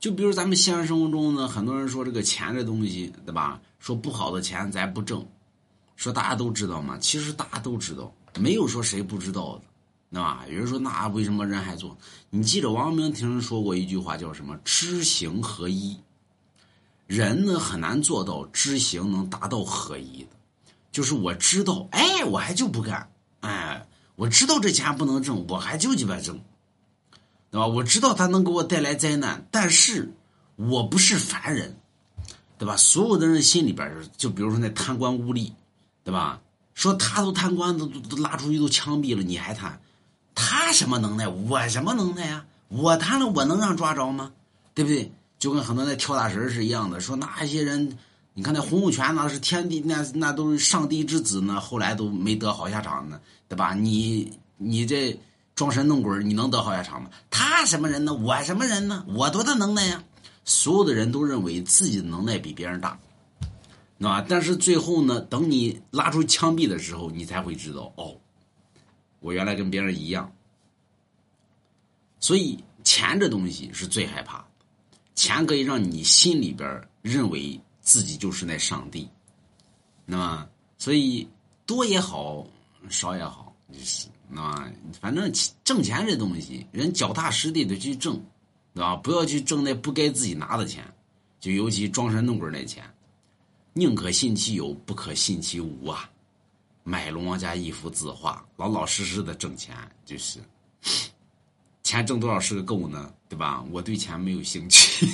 就比如咱们现实生活中呢，很多人说这个钱这东西，对吧？说不好的钱咱不挣，说大家都知道吗？其实大家都知道，没有说谁不知道的，对吧？有人说那为什么人还做？你记得王明听人说过一句话，叫什么？知行合一。人呢很难做到知行能达到合一的，就是我知道，哎，我还就不干，哎，我知道这钱不能挣，我还就鸡巴挣，对吧？我知道他能给我带来灾难，但是我不是凡人，对吧？所有的人心里边就比如说那贪官污吏，对吧？说他都贪官都都拉出去都枪毙了，你还贪？他什么能耐？我什么能耐呀？我贪了，我能让抓着吗？对不对？就跟很多那跳大神是一样的，说那些人，你看那洪秀全那是天地那那都是上帝之子呢，后来都没得好下场呢，对吧？你你这装神弄鬼，你能得好下场吗？他什么人呢？我什么人呢？我多大能耐呀？所有的人都认为自己的能耐比别人大，那？但是最后呢，等你拉出枪毙的时候，你才会知道，哦，我原来跟别人一样。所以钱这东西是最害怕。钱可以让你心里边认为自己就是那上帝，那么所以多也好，少也好，就是那反正挣钱这东西，人脚踏实地的去挣，对吧？不要去挣那不该自己拿的钱，就尤其装神弄鬼那钱，宁可信其有，不可信其无啊！买龙王家一幅字画，老老实实的挣钱就是。钱挣多少是个够呢？对吧？我对钱没有兴趣。